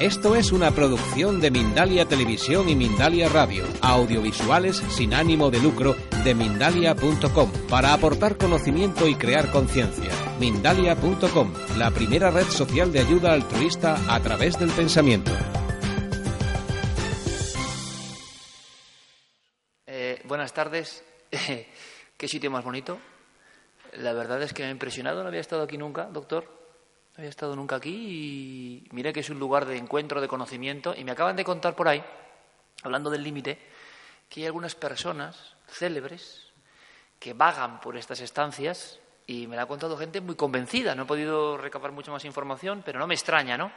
Esto es una producción de Mindalia Televisión y Mindalia Radio, audiovisuales sin ánimo de lucro de mindalia.com, para aportar conocimiento y crear conciencia. Mindalia.com, la primera red social de ayuda altruista a través del pensamiento. Eh, buenas tardes. ¿Qué sitio más bonito? La verdad es que me ha impresionado. No había estado aquí nunca, doctor. No había estado nunca aquí y mira que es un lugar de encuentro, de conocimiento. Y me acaban de contar por ahí, hablando del límite, que hay algunas personas célebres que vagan por estas estancias y me la ha contado gente muy convencida. No he podido recabar mucha más información, pero no me extraña, ¿no?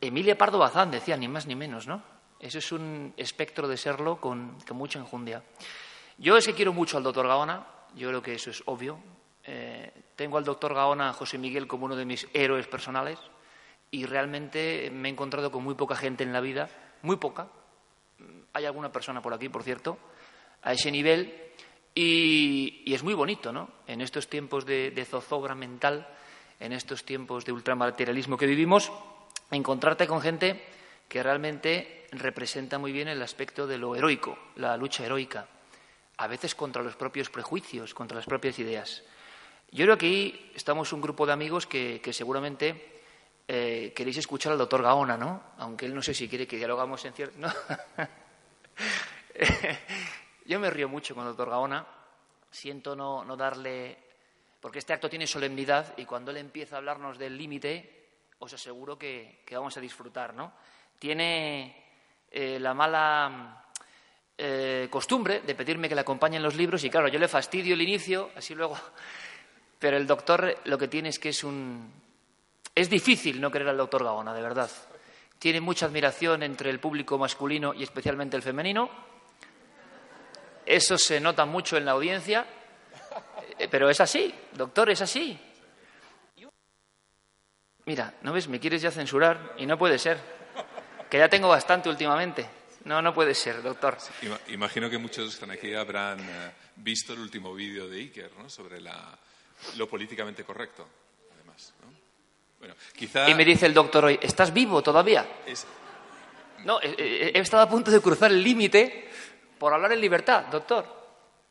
Emilia Pardo Bazán decía, ni más ni menos, ¿no? Eso es un espectro de serlo con, con mucha enjundia. Yo es que quiero mucho al doctor Gaona, yo creo que eso es obvio. Eh, tengo al doctor Gaona José Miguel como uno de mis héroes personales y realmente me he encontrado con muy poca gente en la vida, muy poca. Hay alguna persona por aquí, por cierto, a ese nivel y, es muy bonito, ¿no? En estos tiempos de, de zozobra mental, en estos tiempos de ultramaterialismo que vivimos, encontrarte con gente que realmente representa muy bien el aspecto de lo heroico, la lucha heroica, a veces contra los propios prejuicios, contra las propias ideas. Yo creo que aquí estamos un grupo de amigos que, seguramente eh, queréis escuchar al doctor Gaona, ¿no? Aunque él no sé si quiere que dialogamos en cierto... ¿no? Yo me río mucho con el doctor Gaona. Siento no, darle... Porque este acto tiene solemnidad y cuando él empieza a hablarnos del límite, os aseguro que, vamos a disfrutar, ¿no? Tiene eh, la mala eh, costumbre de pedirme que le acompañen los libros y claro, yo le fastidio el inicio, así luego pero el doctor lo que tiene es que es un... Es difícil no querer al doctor Gaona, de verdad. Tiene mucha admiración entre el público masculino y especialmente el femenino. Eso se nota mucho en la audiencia. Eh, pero es así, doctor, es así. Mira, ¿no ves? Me quieres ya censurar y no puede ser. Que ya tengo bastante últimamente. No, no puede ser, doctor. Imagino que muchos que están aquí habrán eh, visto el último vídeo de Iker ¿no? sobre la, lo políticamente correcto, además. Bueno, quizá... Y me dice el doctor hoy, ¿estás vivo todavía? No, he, estado a punto de cruzar el límite por hablar en libertad, doctor.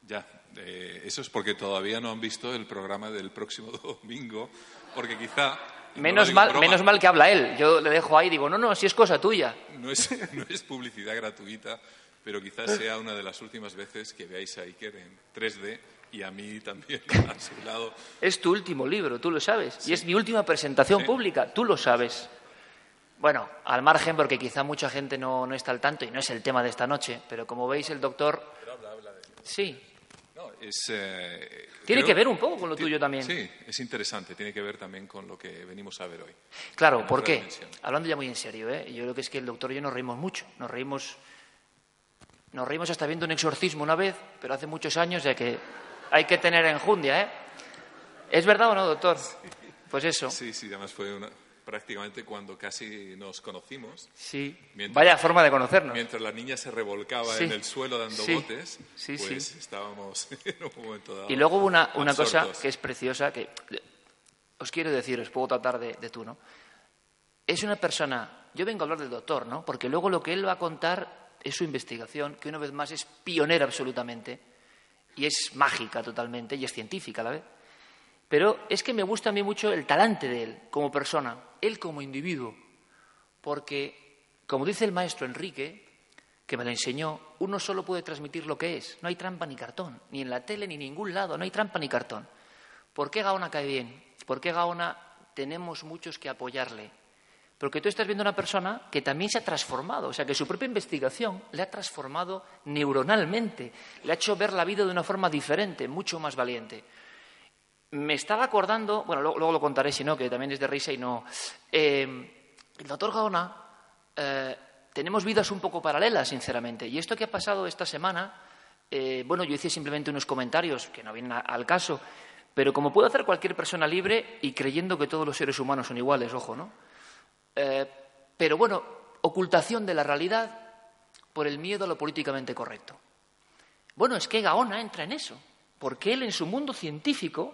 Ya, eh, eso es porque todavía no han visto el programa del próximo domingo, porque quizá... Menos, mal, menos mal que habla él. Yo le dejo ahí y digo, no, no, si es cosa tuya. No es, no es publicidad gratuita, pero quizás sea una de las últimas veces que veáis a Iker en 3D y a mí también a su lado. Es tu último libro, tú lo sabes, y es mi última presentación pública, tú lo sabes. Bueno, al margen, porque quizá mucha gente no, está al tanto y no es el tema de esta noche, pero como veis, el doctor. Sí. Eh, tiene que ver un poco con lo tuyo también. Sí, es interesante, tiene que ver también con lo que venimos a ver hoy. Claro, ¿por qué? Hablando ya muy en serio, ¿eh? yo creo que es que el doctor y yo nos reímos mucho, nos reímos. Nos reímos hasta viendo un exorcismo una vez, pero hace muchos años, ya que hay que tener enjundia, ¿eh? ¿Es verdad o no, doctor? Pues eso. Sí, sí, además fue prácticamente cuando casi nos conocimos. Sí, vaya forma de conocernos. Mientras la niña se revolcaba en el suelo dando botes, pues estábamos en un momento dado. Y luego hubo una, una cosa que es preciosa, que os quiero decir, os puedo tratar de, de tú, ¿no? Es una persona, yo vengo a hablar del doctor, ¿no? Porque luego lo que él va a contar es su investigación, que una vez más es pionera absolutamente y es mágica totalmente y es científica a la vez. Pero es que me gusta a mí mucho el talante de él como persona, él como individuo, porque, como dice el maestro Enrique, que me lo enseñó, uno solo puede transmitir lo que es, no hay trampa ni cartón, ni en la tele ni en ningún lado, no hay trampa ni cartón. ¿Por qué Gaona cae bien? ¿Por qué Gaona tenemos muchos que apoyarle? Porque tú estás viendo una persona que también se ha transformado, o sea, que su propia investigación le ha transformado neuronalmente, le ha hecho ver la vida de una forma diferente, mucho más valiente. Me estaba acordando, bueno, luego, lo contaré si no, que también es de risa y no. Eh, el doctor Gaona, eh, tenemos vidas un poco paralelas, sinceramente. Y esto que ha pasado esta semana, eh, bueno, yo hice simplemente unos comentarios que no vienen al caso, pero como puede hacer cualquier persona libre y creyendo que todos los seres humanos son iguales, ojo, ¿no? Eh, pero bueno, ocultación de la realidad por el miedo a lo políticamente correcto. Bueno, es que Gaona entra en eso, porque él en su mundo científico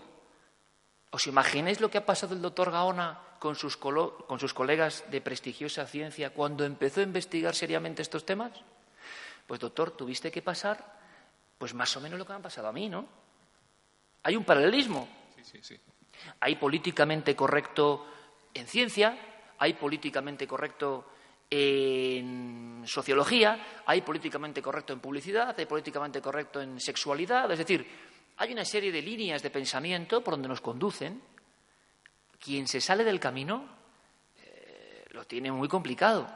¿Os imagináis lo que ha pasado el doctor Gaona con sus, con sus colegas de prestigiosa ciencia cuando empezó a investigar seriamente estos temas? Pues doctor, tuviste que pasar pues más o menos lo que me ha pasado a mí, ¿no? Hay un paralelismo. Sí, sí, sí. Hay políticamente correcto en ciencia, hay políticamente correcto en sociología, hay políticamente correcto en publicidad, hay políticamente correcto en sexualidad, es decir, hay una serie de líneas de pensamiento por donde nos conducen. Quien se sale del camino eh, lo tiene muy complicado.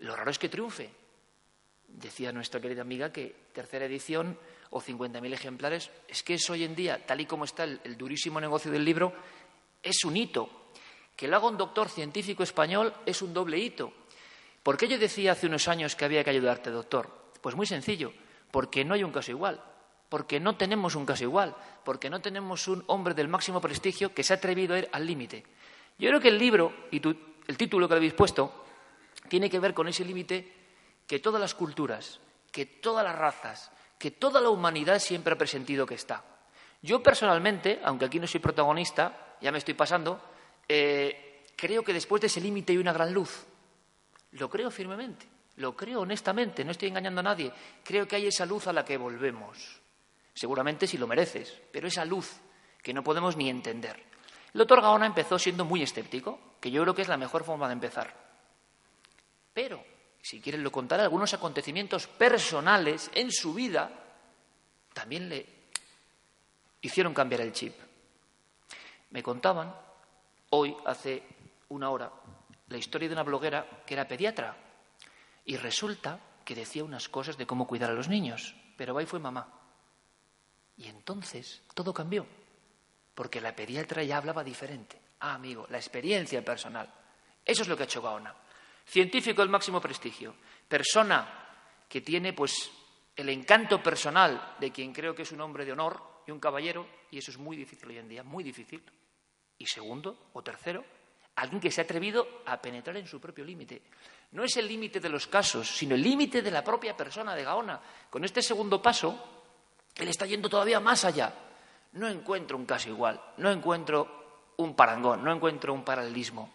Lo raro es que triunfe. Decía nuestra querida amiga que tercera edición o 50.000 ejemplares, es que es hoy en día, tal y como está el, el durísimo negocio del libro, es un hito. Que lo haga un doctor científico español es un doble hito. ¿Por qué yo decía hace unos años que había que ayudarte, doctor? Pues muy sencillo, porque no hay un caso igual, porque no tenemos un caso igual, porque no tenemos un hombre del máximo prestigio que se ha atrevido a ir al límite. Yo creo que el libro y tu, el título que le habéis puesto tiene que ver con ese límite que todas las culturas, que todas las razas, que toda la humanidad siempre ha presentido que está. Yo personalmente, aunque aquí no soy protagonista, ya me estoy pasando, eh, creo que después de ese límite hay una gran luz. Lo creo firmemente, lo creo honestamente, no estoy engañando a nadie. Creo que hay esa luz a la que volvemos. Seguramente si lo mereces, pero esa luz que no podemos ni entender. El doctor Gaona empezó siendo muy escéptico, que yo creo que es la mejor forma de empezar. Pero, si quieren lo contaré, algunos acontecimientos personales en su vida también le hicieron cambiar el chip. Me contaban hoy, hace una hora, la historia de una bloguera que era pediatra y resulta que decía unas cosas de cómo cuidar a los niños, pero ahí fue mamá. Y entonces todo cambió, porque la pediatra ya hablaba diferente. Ah, amigo, la experiencia personal. Eso es lo que ha hecho Gaona. Científico del máximo prestigio, persona que tiene pues el encanto personal de quien creo que es un hombre de honor y un caballero, y eso es muy difícil hoy en día, muy difícil. Y segundo o tercero, alguien que se ha atrevido a penetrar en su propio límite. No es el límite de los casos, sino el límite de la propia persona de Gaona. Con este segundo paso, él está yendo todavía más allá. No encuentro un caso igual, no encuentro un parangón, no encuentro un paralelismo.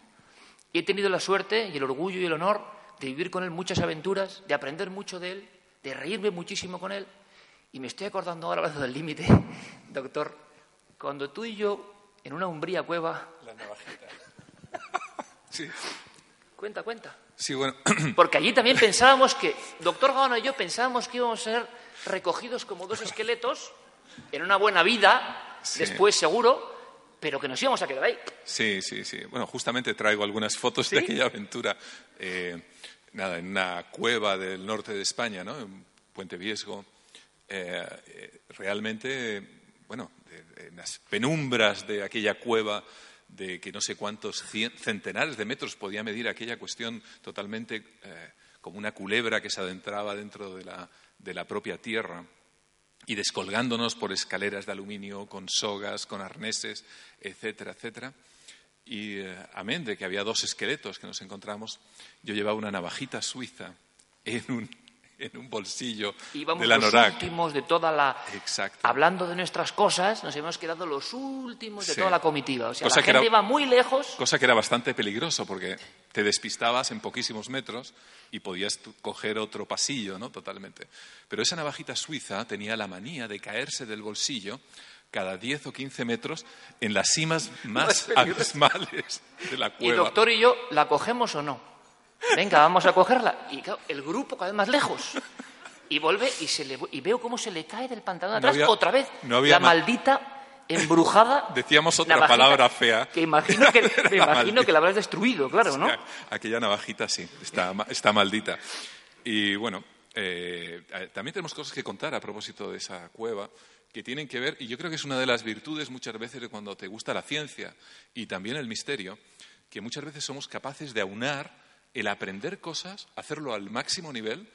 Y he tenido la suerte y el orgullo y el honor de vivir con él muchas aventuras, de aprender mucho de él, de reírme muchísimo con él. Y me estoy acordando ahora del límite, doctor, cuando tú y yo, en una umbría cueva... La navajita. sí. Cuenta, cuenta. Sí, bueno. Porque allí también pensábamos que, doctor Gaona y yo pensábamos que íbamos a ser recogidos como dos esqueletos en una buena vida, Sí. después seguro, pero que nos íbamos a quedar ahí. Sí, sí, sí. Bueno, justamente traigo algunas fotos de aquella aventura. eh, nada, en una cueva del norte de España, ¿no? En Puente Viesgo. Eh, eh, realmente, bueno, en las penumbras de aquella cueva, de que no sé cuántos centenares de metros podía medir aquella cuestión totalmente eh, como una culebra que se adentraba dentro de la, de la propia tierra y descolgándonos por escaleras de aluminio, con sogas, con arneses, etcétera, etcétera. Y eh, amén de que había dos esqueletos que nos encontramos, yo llevaba una navajita suiza en un, en un bolsillo Íbamos de la los Norak. últimos de toda la... Exacto. Hablando de nuestras cosas, nos hemos quedado los últimos de Sí. toda la comitiva. O sea, Cosa la que gente era- iba muy lejos. Cosa que era bastante peligroso porque te despistabas en poquísimos metros y podías coger otro pasillo, ¿no? Totalmente. Pero esa navajita suiza tenía la manía de caerse del bolsillo cada 10 o 15 metros en las cimas más abismales de la Y cueva. doctor y yo, ¿la cogemos o no? Venga, vamos a cogerla. Y claro, el grupo cada vez más lejos. Y vuelve y, se le, y veo cómo se le cae del pantalón No atrás había- otra vez no había la ma- maldita embrujada. Decíamos otra navajita, palabra fea. Que imagino que, me La imagino que la habrás destruido, claro, ¿no? O sea, aquella navajita sí, está, está maldita. Y bueno, eh, también tenemos cosas que contar a propósito de esa cueva que tienen que ver, y yo creo que es una de las virtudes muchas veces de cuando te gusta la ciencia y también el misterio, que muchas veces somos capaces de aunar el aprender cosas, hacerlo al máximo nivel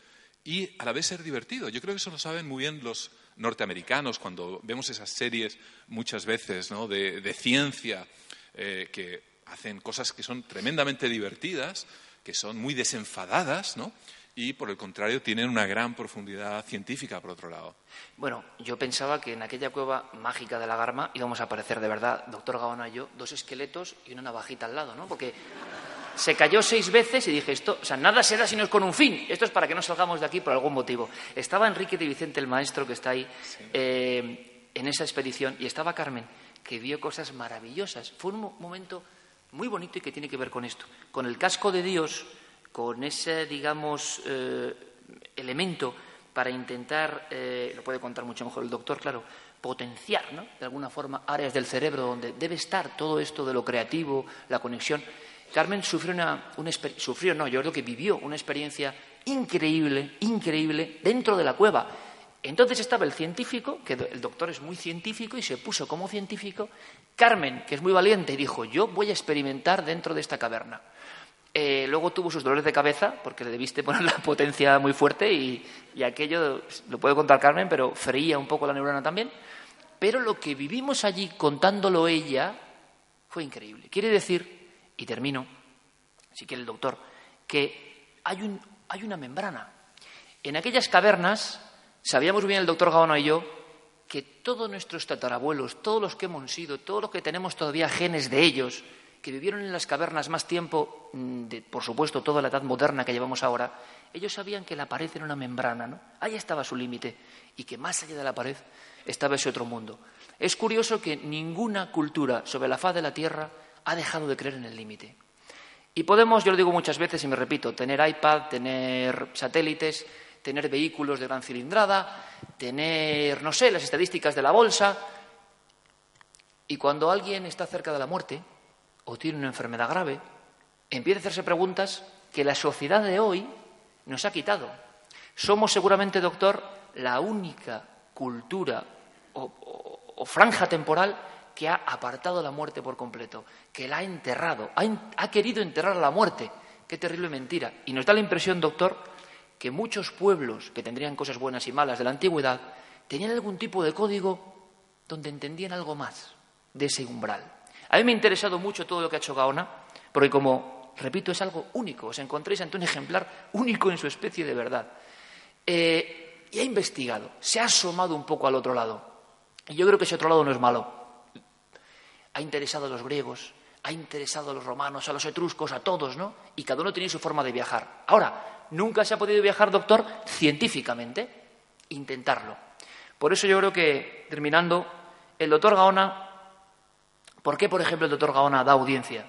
y a la vez ser divertido. Yo creo que eso lo saben muy bien los norteamericanos cuando vemos esas series muchas veces ¿no? de, ciencia eh, que hacen cosas que son tremendamente divertidas, que son muy desenfadadas, ¿no? y, por el contrario, tienen una gran profundidad científica, por otro lado. Bueno, yo pensaba que en aquella cueva mágica de la Garma íbamos a aparecer de verdad, doctor Gaona y yo, dos esqueletos y una navajita al lado, ¿no? Porque se cayó seis veces y dije, esto, o sea, nada se da si no es con un fin. Esto es para que no salgamos de aquí por algún motivo. Estaba Enrique de Vicente, el maestro que está ahí, eh, en esa expedición, y estaba Carmen, que vio cosas maravillosas. Fue un momento muy bonito y que tiene que ver con esto. Con el casco de Dios con ese, digamos, eh, elemento para intentar, eh, lo puede contar mucho mejor el doctor, claro, potenciar, ¿no? de alguna forma, áreas del cerebro donde debe estar todo esto de lo creativo, la conexión. Carmen sufrió una, sufrió, no, yo creo que vivió una experiencia increíble, increíble dentro de la cueva. Entonces estaba el científico, que el doctor es muy científico y se puso como científico. Carmen, que es muy valiente, dijo, yo voy a experimentar dentro de esta caverna. Eh, luego tuvo sus dolores de cabeza, porque le debiste poner la potencia muy fuerte y, aquello, lo puede contar Carmen, pero freía un poco la neurona también. Pero lo que vivimos allí contándolo ella fue increíble. Quiere decir, y termino, si quiere el doctor, que hay, un, hay una membrana. En aquellas cavernas, sabíamos bien el doctor Gaona y yo, que todos nuestros tatarabuelos, todos los que hemos sido, todos los que tenemos todavía genes de ellos, que vivieron en las cavernas más tiempo, mm, de, por supuesto, toda la edad moderna que llevamos ahora, ellos sabían que la pared era una membrana, ¿no? Ahí estaba su límite y que más allá de la pared estaba ese otro mundo. Es curioso que ninguna cultura sobre la faz de la Tierra ha dejado de creer en el límite. Y podemos, yo lo digo muchas veces y me repito, tener iPad, tener satélites, tener vehículos de gran cilindrada, tener, no sé, las estadísticas de la bolsa. Y cuando alguien está cerca de la muerte, o tiene una enfermedad grave, empieza a hacerse preguntas que la sociedad de hoy nos ha quitado. Somos seguramente, doctor, la única cultura o, franja temporal que ha apartado la muerte por completo, que la ha enterrado, ha, querido enterrar a la muerte. Qué terrible mentira. Y nos da la impresión, doctor, que muchos pueblos que tendrían cosas buenas y malas de la antigüedad tenían algún tipo de código donde entendían algo más de ese umbral. A mí me ha interesado mucho todo lo que ha hecho Gaona, porque como, repito, es algo único. Os encontréis ante un ejemplar único en su especie de verdad. Eh, y ha investigado, se ha asomado un poco al otro lado. Y yo creo que ese otro lado no es malo. Ha interesado a los griegos, ha interesado a los romanos, a los etruscos, a todos, ¿no? Y cada uno tiene su forma de viajar. Ahora, nunca se ha podido viajar, doctor, científicamente. Intentarlo. Por eso yo creo que, terminando, el doctor Gaona ¿Por qué, por ejemplo, el doctor Gaona da audiencia?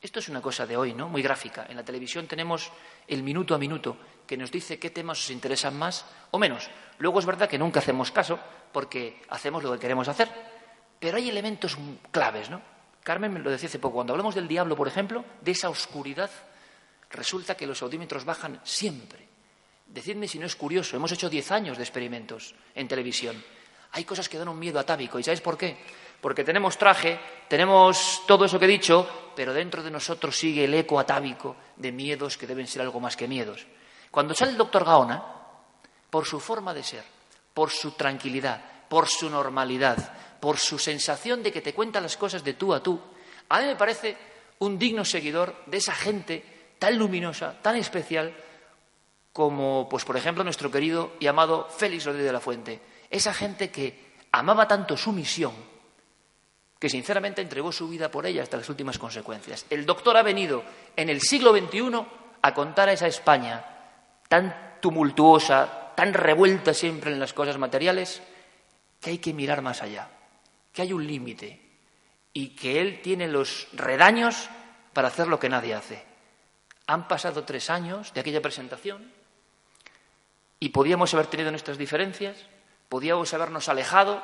Esto es una cosa de hoy, ¿no? Muy gráfica. En la televisión tenemos el minuto a minuto que nos dice qué temas os interesan más o menos. Luego es verdad que nunca hacemos caso porque hacemos lo que queremos hacer. Pero hay elementos claves, ¿no? Carmen me lo decía hace poco. Cuando hablamos del diablo, por ejemplo, de esa oscuridad, resulta que los audímetros bajan siempre. Decidme si no es curioso. Hemos hecho diez años de experimentos en televisión. Hay cosas que dan un miedo atávico. ¿Y sabes por qué? porque tenemos traje, tenemos todo eso que he dicho, pero dentro de nosotros sigue el eco atávico de miedos que deben ser algo más que miedos. Cuando sale el doctor Gaona, por su forma de ser, por su tranquilidad, por su normalidad, por su sensación de que te cuenta las cosas de tú a tú, a mí me parece un digno seguidor de esa gente tan luminosa, tan especial, como, pues, por ejemplo, nuestro querido y amado Félix Rodríguez de la Fuente. Esa gente que amaba tanto su misión, que sinceramente entregó su vida por ella hasta las últimas consecuencias. El doctor ha venido en el siglo XXI a contar a esa España tan tumultuosa, tan revuelta siempre en las cosas materiales, que hay que mirar más allá, que hay un límite y que él tiene los redaños para hacer lo que nadie hace. Han pasado tres años de aquella presentación y podíamos haber tenido nuestras diferencias, podíamos habernos alejado,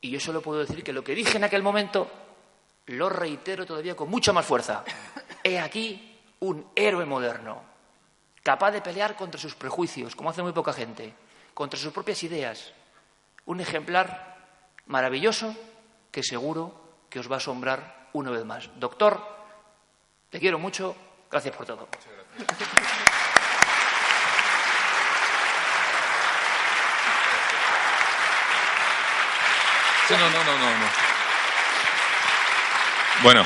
y yo solo puedo decir que lo que dije en aquel momento lo reitero todavía con mucha más fuerza. He aquí un héroe moderno, capaz de pelear contra sus prejuicios, como hace muy poca gente, contra sus propias ideas. Un ejemplar maravilloso que seguro que os va a asombrar una vez más. Doctor, te quiero mucho. Gracias por todo. no, no, no, no, Bueno,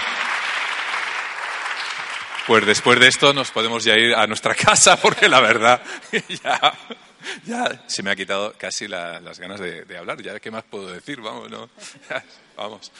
pues después de esto nos podemos ya ir a nuestra casa porque la verdad ya, ya se me ha quitado casi las ganas de, hablar. Ya, ¿qué más puedo decir? Vamos, ¿no? Vamos.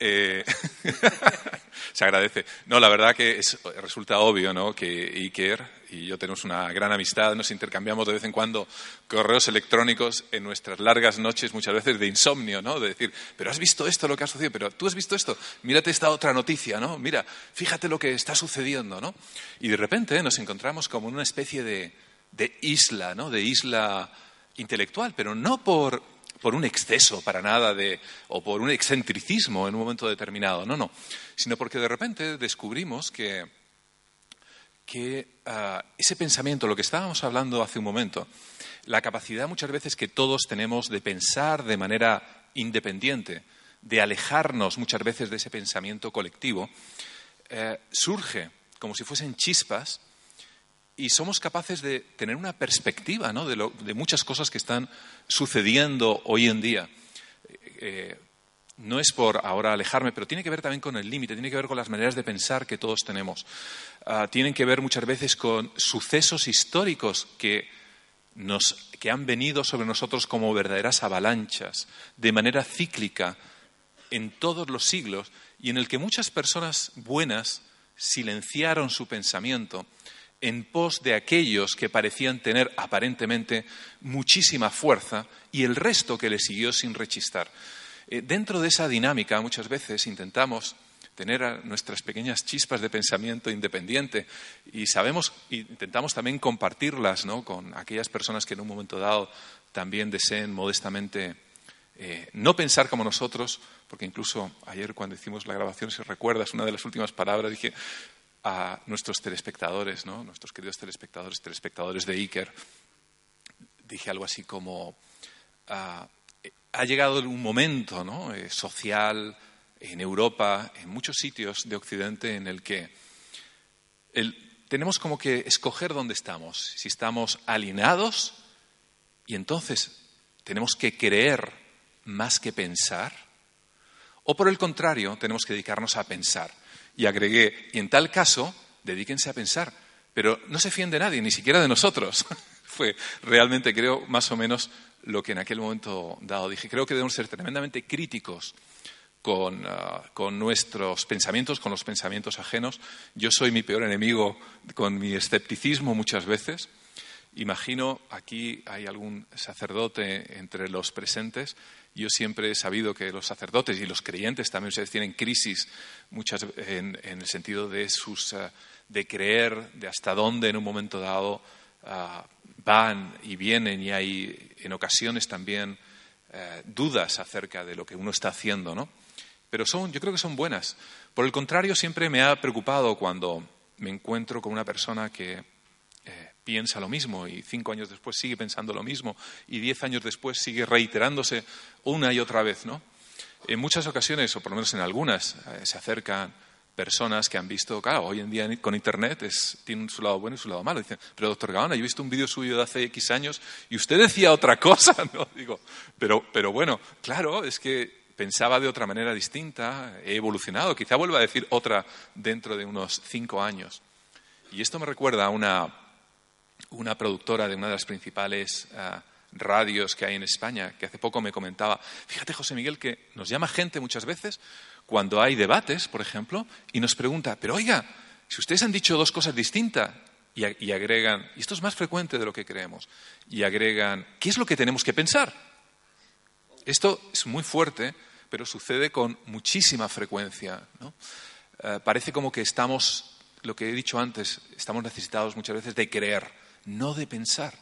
Eh, se agradece. No, la verdad que resulta obvio ¿no? que Iker y yo tenemos una gran amistad, nos intercambiamos de vez en cuando correos electrónicos en nuestras largas noches, muchas veces de insomnio, ¿no? de decir, pero has visto esto, lo que ha sucedido, pero tú has visto esto, mírate esta otra noticia, ¿no? mira, fíjate lo que está sucediendo. ¿no? Y de repente nos encontramos como en una especie de, de isla, ¿no? de isla intelectual, pero no por por un exceso para nada de, o por un excentricismo en un momento determinado, no, no, sino porque de repente descubrimos que, que ah, ese pensamiento, lo que estábamos hablando hace un momento, la capacidad muchas veces que todos tenemos de pensar de manera independiente, de alejarnos muchas veces de ese pensamiento colectivo, eh, surge como si fuesen chispas y somos capaces de tener una perspectiva de, muchas cosas que están sucediendo hoy en día. Eh, no es por ahora alejarme, pero tiene que ver también con el límite, tiene que ver con las maneras de pensar que todos tenemos. Uh, tienen que ver muchas veces con sucesos históricos que han venido sobre nosotros como verdaderas avalanchas, de manera cíclica, en todos los siglos, y en el que muchas personas buenas silenciaron su pensamiento en pos de aquellos que parecían tener aparentemente muchísima fuerza y el resto que le siguió sin rechistar. Eh, dentro de esa dinámica muchas veces intentamos tener nuestras pequeñas chispas de pensamiento independiente y sabemos, intentamos también compartirlas ¿no? con aquellas personas que en un momento dado también deseen modestamente eh, no pensar como nosotros, porque incluso ayer cuando hicimos la grabación, si recuerdas, una de las últimas palabras dije, a nuestros telespectadores, ¿no? nuestros queridos telespectadores, telespectadores de Iker, dije algo así como, ah, ha llegado un momento ¿no? Eh, social en Europa, en muchos sitios de Occidente, en el que tenemos como que escoger dónde estamos, si estamos alineados y entonces tenemos que creer más que pensar, o por el contrario, tenemos que dedicarnos a pensar y agregué, y en tal caso, dedíquense a pensar, pero no se fíen de nadie, ni siquiera de nosotros. Fue realmente, creo, más o menos lo que en aquel momento dado dije. Creo que debemos ser tremendamente críticos con, ah, con, nuestros pensamientos, con los pensamientos ajenos. Yo soy mi peor enemigo con mi escepticismo muchas veces. Imagino, aquí hay algún sacerdote entre los presentes. Yo siempre he sabido que los sacerdotes y los creyentes también ustedes tienen crisis muchas en, el sentido de sus eh, de creer de hasta dónde en un momento dado ah, van y vienen y hay en ocasiones también eh, dudas acerca de lo que uno está haciendo, ¿no? Pero son, yo creo que son buenas. Por el contrario, siempre me ha preocupado cuando me encuentro con una persona que piensa lo mismo y cinco años después sigue pensando lo mismo y diez años después sigue reiterándose una y otra vez, ¿no? En muchas ocasiones, o por lo menos en algunas, eh, se acercan personas que han visto, claro, hoy en día con Internet es, tiene su lado bueno y su lado malo. Dicen, pero doctor Gaona, yo he visto un vídeo suyo de hace X años y usted decía otra cosa, ¿no? Digo, pero, pero bueno, claro, es que pensaba de otra manera distinta, he evolucionado, quizá vuelva a decir otra dentro de unos cinco años. Y esto me recuerda a una una productora de una de las principales ah, radios que hay en España, que hace poco me comentaba, fíjate José Miguel que nos llama gente muchas veces cuando hay debates, por ejemplo, y nos pregunta, pero oiga, si ustedes han dicho dos cosas distintas, y, agregan, y esto es más frecuente de lo que creemos, y agregan, ¿qué es lo que tenemos que pensar? Esto es muy fuerte, pero sucede con muchísima frecuencia. Ah, parece como que estamos, lo que he dicho antes, estamos necesitados muchas veces de creer no de pensar.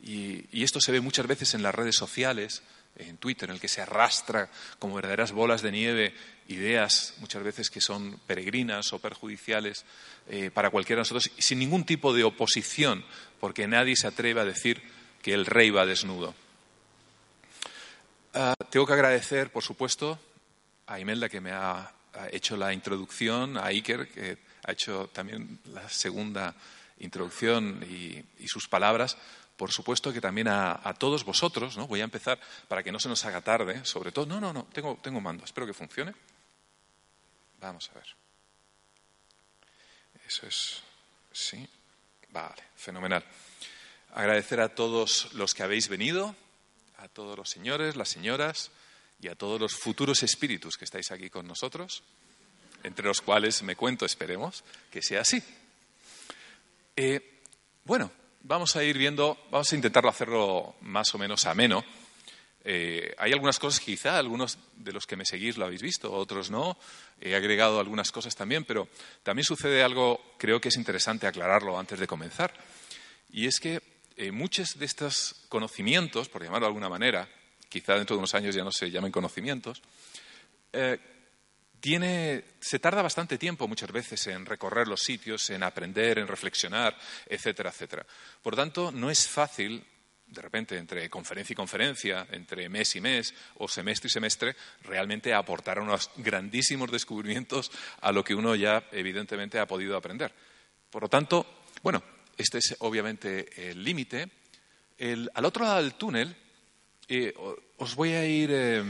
Y, esto se ve muchas veces en las redes sociales, en Twitter, en el que se arrastra como verdaderas bolas de nieve ideas muchas veces que son peregrinas o perjudiciales eh, para cualquiera de nosotros, sin ningún tipo de oposición, porque nadie se atreve a decir que el rey va desnudo. Ah, tengo que agradecer, por supuesto, a Imelda que me ha hecho la introducción, a Iker que ha hecho también la segunda introducción y, sus palabras, por supuesto que también a, todos vosotros, ¿no? Voy a empezar para que no se nos haga tarde, sobre todo. No, no, no, tengo, tengo mando, espero que funcione. Vamos a ver. Eso es. Sí. Vale, fenomenal. Agradecer a todos los que habéis venido, a todos los señores, las señoras y a todos los futuros espíritus que estáis aquí con nosotros, entre los cuales me cuento, esperemos, que sea así. Eh, bueno, vamos a ir viendo, vamos a intentarlo hacerlo más o menos ameno. Eh, hay algunas cosas, quizá algunos de los que me seguís lo habéis visto, otros no. He agregado algunas cosas también, pero también sucede algo, creo que es interesante aclararlo antes de comenzar. Y es que eh, muchos de estos conocimientos, por llamarlo de alguna manera, quizá dentro de unos años ya no se llamen conocimientos, eh, tiene, se tarda bastante tiempo muchas veces en recorrer los sitios, en aprender, en reflexionar, etcétera, etcétera. Por tanto, no es fácil de repente entre conferencia y conferencia, entre mes y mes o semestre y semestre, realmente aportar unos grandísimos descubrimientos a lo que uno ya evidentemente ha podido aprender. Por lo tanto, bueno, este es obviamente el límite. al otro lado del túnel, eh, os voy a ir eh,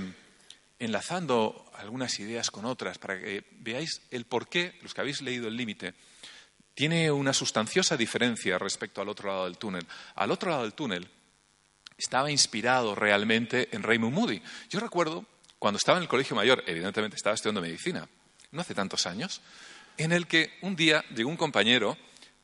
enlazando algunas ideas con otras para que veáis el por qué, los que habéis leído el límite, tiene una sustanciosa diferencia respecto al otro lado del túnel. Al otro lado del túnel, estaba inspirado realmente en Raymond Moody. Yo recuerdo cuando estaba en el colegio mayor, evidentemente estaba estudiando medicina, no hace tantos años, en el que un día llegó un compañero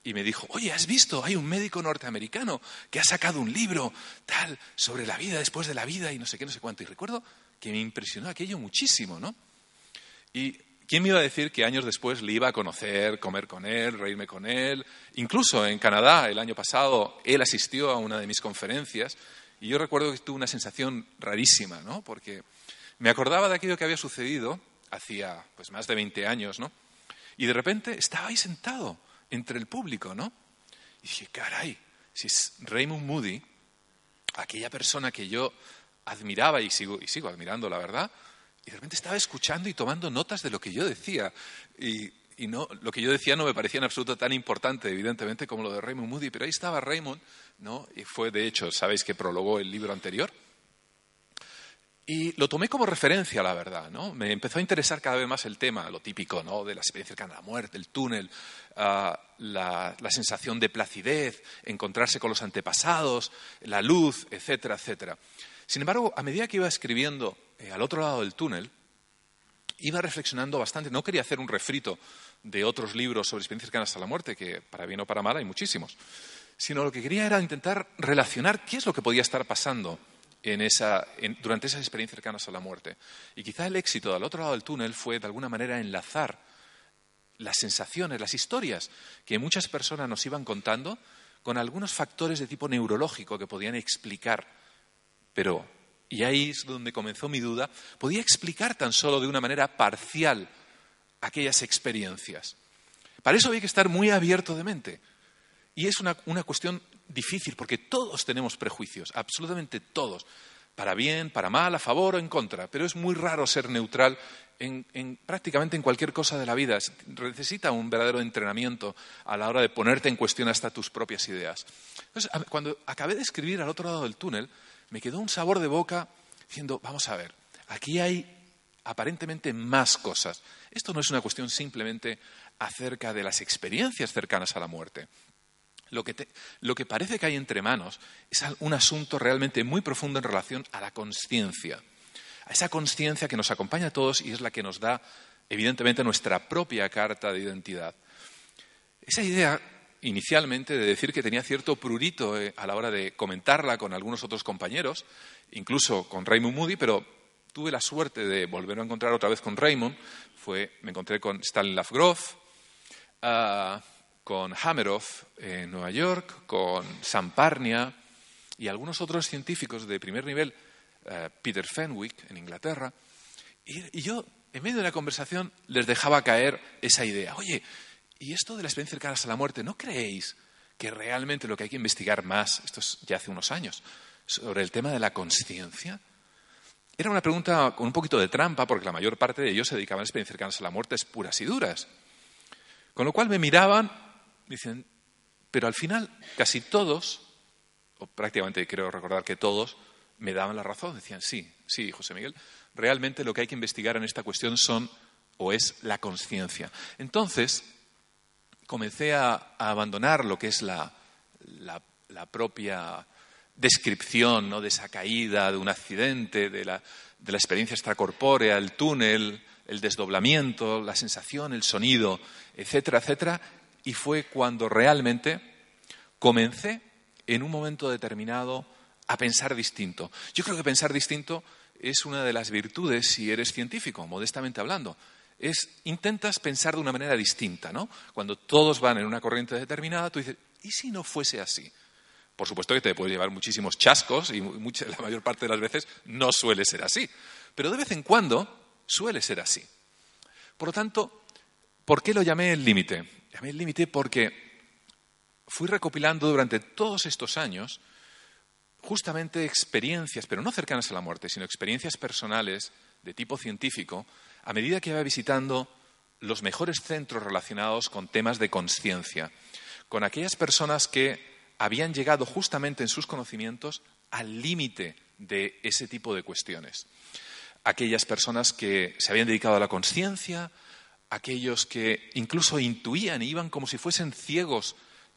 y me dijo, oye, ¿has visto? Hay un médico norteamericano que ha sacado un libro tal sobre la vida después de la vida y no sé qué, no sé cuánto. Y recuerdo que me impresionó aquello muchísimo, ¿no? Y ¿quién me iba a decir que años después le iba a conocer, comer con él, reírme con él? Incluso en Canadá, el año pasado, él asistió a una de mis conferencias y yo recuerdo que tuve una sensación rarísima, ¿no? Porque me acordaba de aquello que había sucedido hacía pues más de 20 años, ¿no? Y de repente estaba ahí sentado entre el público, ¿no? Y dije, caray, si es Raymond Moody, aquella persona que yo admiraba y sigo, y sigo admirando, la verdad, y de repente estaba escuchando y tomando notas de lo que yo decía. Y, no, lo que yo decía no me parecía en absoluto tan importante, evidentemente, como lo de Raymond Moody, pero ahí estaba Raymond, ¿no? Y fue, de hecho, sabéis que prologó el libro anterior. Y lo tomé como referencia, la verdad, ¿no? Me empezó a interesar cada vez más el tema, lo típico, ¿no? De la experiencia cercana a la muerte, el túnel, ah, la, sensación de placidez, encontrarse con los antepasados, la luz, etcétera, etcétera. Sin embargo, a medida que iba escribiendo eh, al otro lado del túnel, iba reflexionando bastante. No quería hacer un refrito de otros libros sobre experiencias cercanas a la muerte, que para bien o para mal hay muchísimos, sino lo que quería era intentar relacionar qué es lo que podía estar pasando durante esas experiencias cercanas a la muerte. Y quizá el éxito del otro lado del túnel fue, de alguna manera, enlazar las sensaciones, las historias que muchas personas nos iban contando con algunos factores de tipo neurológico que podían explicar, pero, y ahí es donde comenzó mi duda, podía explicar tan solo de una manera parcial aquellas experiencias. Para eso había que estar muy abierto de mente. Y es una, cuestión difícil porque todos tenemos prejuicios, absolutamente todos, para bien, para mal, a favor o en contra, pero es muy raro ser neutral en, prácticamente en cualquier cosa de la vida. Necesita un verdadero entrenamiento a la hora de ponerte en cuestión hasta tus propias ideas. Cuando acabé de escribir al otro lado del túnel, me quedó un sabor de boca diciendo, vamos a ver, aquí hay aparentemente más cosas. Esto no es una cuestión simplemente acerca de las experiencias cercanas a la muerte. Lo que, parece que hay entre manos es un asunto realmente muy profundo en relación a la conciencia, a esa conciencia que nos acompaña a todos y es la que nos da, evidentemente, nuestra propia carta de identidad. Esa idea inicialmente de decir que tenía cierto prurito eh, a la hora de comentarla con algunos otros compañeros, incluso con Raymond Moody, pero tuve la suerte de volver a encontrar otra vez con Raymond. Fue, me encontré con Stanislav Grof, ah, con Hameroff en Nueva York, con Sam Parnia y algunos otros científicos de primer nivel, ah, Peter Fenwick en Inglaterra. Y, yo, en medio de la conversación, les dejaba caer esa idea. Oye, ¿y esto de la experiencia cercana a la muerte, no creéis que realmente lo que hay que investigar más, esto es ya hace unos años, sobre el tema de la conciencia? Era una pregunta con un poquito de trampa, porque la mayor parte de ellos se dedicaban a experiencias cercanas a la muerte puras y duras. Con lo cual me miraban, dicen, pero al final casi todos, o prácticamente creo recordar que todos, me daban la razón. Decían, sí, sí, José Miguel, realmente lo que hay que investigar en esta cuestión son o es la conciencia. Entonces, comencé a, abandonar lo que es la, propia descripción ¿no? de esa caída, de un accidente, de la, de la experiencia extracorpórea, el túnel, el desdoblamiento, la sensación, el sonido, etcétera, etcétera. Y fue cuando realmente comencé en un momento determinado a pensar distinto. Yo creo que pensar distinto es una de las virtudes si eres científico, modestamente hablando. Es, intentas pensar de una manera distinta, ¿no? Cuando todos van en una corriente determinada, tú dices, ¿y si no fuese así? Por supuesto que te puede llevar muchísimos chascos y la mayor parte de las veces no suele ser así. Pero de vez en cuando suele ser así. Por lo tanto, ¿por qué lo llamé el límite? Llamé el límite porque fui recopilando durante todos estos años justamente experiencias, pero no cercanas a la muerte, sino experiencias personales de tipo científico, a medida que iba visitando los mejores centros relacionados con temas de conciencia, con aquellas personas que habían llegado justamente en sus conocimientos al límite de ese tipo de cuestiones. Aquellas personas que se habían dedicado a la conciencia, aquellos que incluso intuían y iban como si fuesen ciegos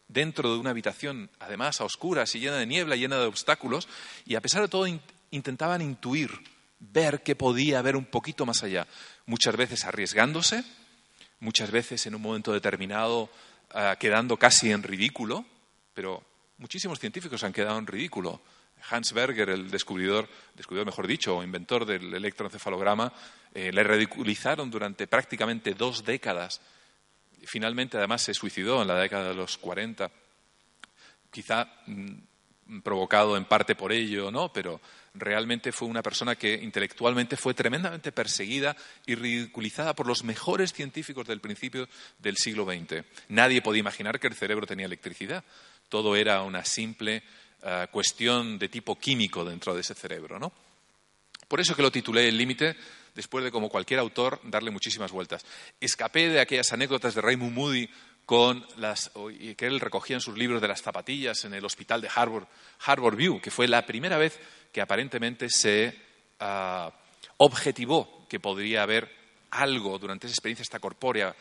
dentro de una habitación, además a oscuras y llena de niebla, llena de obstáculos, y a pesar de todo intentaban intuir, ver qué podía haber un poquito más allá, muchas veces arriesgándose, muchas veces en un momento determinado ah, quedando casi en ridículo, pero muchísimos científicos han quedado en ridículo. Hans Berger, el descubridor, descubridor mejor dicho, o inventor del electroencefalograma, eh, le ridiculizaron durante prácticamente dos décadas finalmente, además, se suicidó en la década de los 40, quizá mm, provocado en parte por ello, ¿no? Pero realmente fue una persona que intelectualmente fue tremendamente perseguida y ridiculizada por los mejores científicos del principio del siglo XX. Nadie podía imaginar que el cerebro tenía electricidad. Todo era una simple eh, cuestión de tipo químico dentro de ese cerebro, ¿no? Por eso que lo titulé El límite después de, como cualquier autor, darle muchísimas vueltas. Escapé de aquellas anécdotas de Raymond Moody con las, que él recogía en sus libros de las zapatillas en el hospital de Harvard, Harvard View, que fue la primera vez que aparentemente se ah, objetivó que podría haber algo durante esa experiencia extracorpórea.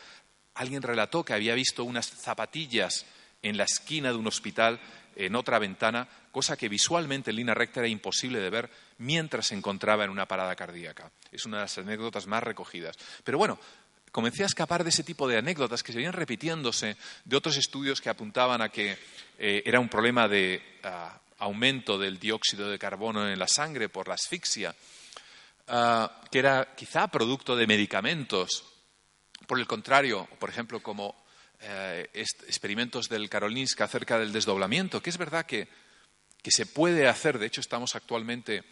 Alguien relató que había visto unas zapatillas en la esquina de un hospital en otra ventana, cosa que visualmente en línea recta era imposible de ver mientras se encontraba en una parada cardíaca. Es una de las anécdotas más recogidas. Pero bueno, comencé a escapar de ese tipo de anécdotas que se venían repitiéndose de otros estudios que apuntaban a que eh, era un problema de ah, aumento del dióxido de carbono en la sangre por la asfixia, ah, que era quizá producto de medicamentos. Por el contrario, por ejemplo, como eh, experimentos del Karolinska acerca del desdoblamiento, que es verdad que, que se puede hacer, de hecho estamos actualmente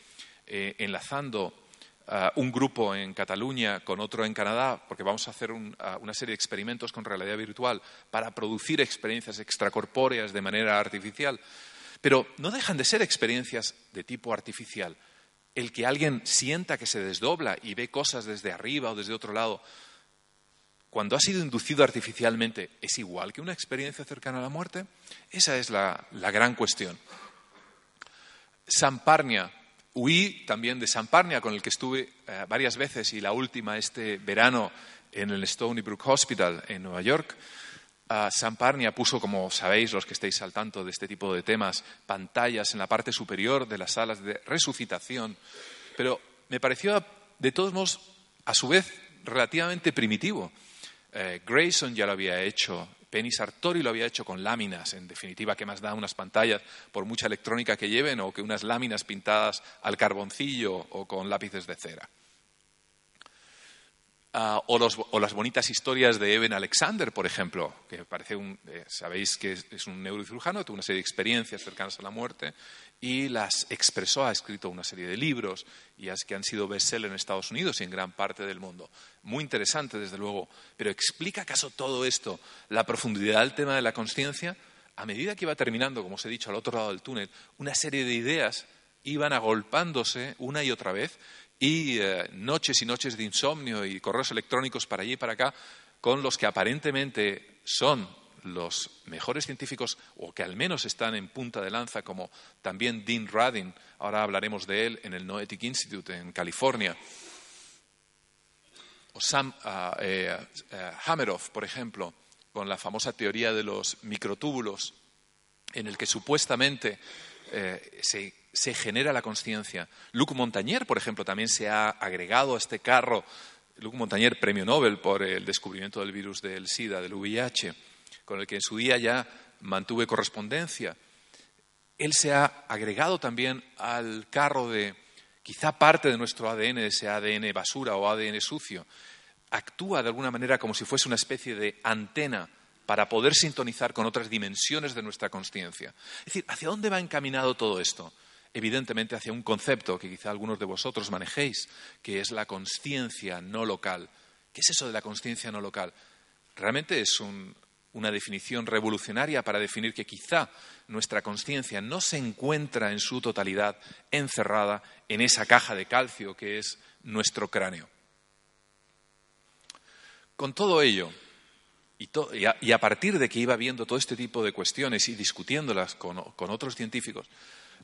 eh, enlazando uh, un grupo en Cataluña con otro en Canadá, porque vamos a hacer uh, una serie de experimentos con realidad virtual para producir experiencias extracorpóreas de manera artificial. Pero no dejan de ser experiencias de tipo artificial. El que alguien sienta que se desdobla y ve cosas desde arriba o desde otro lado, cuando ha sido inducido artificialmente, ¿es igual que una experiencia cercana a la muerte? Esa es la, la gran cuestión. Samparnia, Huí también de Samparnia, con el que estuve eh, varias veces y la última este verano en el Stony Brook Hospital en Nueva York. Uh, Samparnia puso, como sabéis los que estéis al tanto de este tipo de temas, pantallas en la parte superior de las salas de resucitación, pero me pareció, de todos modos, a su vez, relativamente primitivo. Eh, Grayson ya lo había hecho, Penny Sartori lo había hecho con láminas, en definitiva, que más da unas pantallas por mucha electrónica que lleven o que unas láminas pintadas al carboncillo o con lápices de cera. Ah, o, las bonitas historias de Eben Alexander, por ejemplo, que parece un, eh, sabéis que es, un neurocirujano, tuvo una serie de experiencias cercanas a la muerte y las expresó, ha escrito una serie de libros y que han sido bestseller en Estados Unidos y en gran parte del mundo. Muy interesante, desde luego, pero ¿explica acaso todo esto la profundidad del tema de la conciencia? A medida que iba terminando, como os he dicho, al otro lado del túnel, una serie de ideas iban agolpándose una y otra vez y eh, noches y noches de insomnio y correos electrónicos para allí y para acá con los que aparentemente son los mejores científicos o que al menos están en punta de lanza, como también Dean Radin, ahora hablaremos de él en el Noetic Institute en California, o Sam uh, por ejemplo, con la famosa teoría de los microtúbulos, en el que supuestamente eh, se, se, genera la conciencia. Luc Montagnier, por ejemplo, también se ha agregado a este carro. Luc Montagnier, premio Nobel por el descubrimiento del virus del SIDA, del VIH, con el que en su día ya mantuve correspondencia. Él se ha agregado también al carro de quizá parte de nuestro ADN, ese ADN basura o ADN sucio, actúa de alguna manera como si fuese una especie de antena para poder sintonizar con otras dimensiones de nuestra conciencia. Es decir, ¿hacia dónde va encaminado todo esto? Evidentemente hacia un concepto que quizá algunos de vosotros manejéis, que es la conciencia no local. ¿Qué es eso de la conciencia no local? Realmente es una definición revolucionaria para definir que quizá nuestra conciencia no se encuentra en su totalidad encerrada en esa caja de calcio que es nuestro cráneo. Con todo ello, y, a, partir de que iba viendo todo este tipo de cuestiones y discutiéndolas con, otros científicos,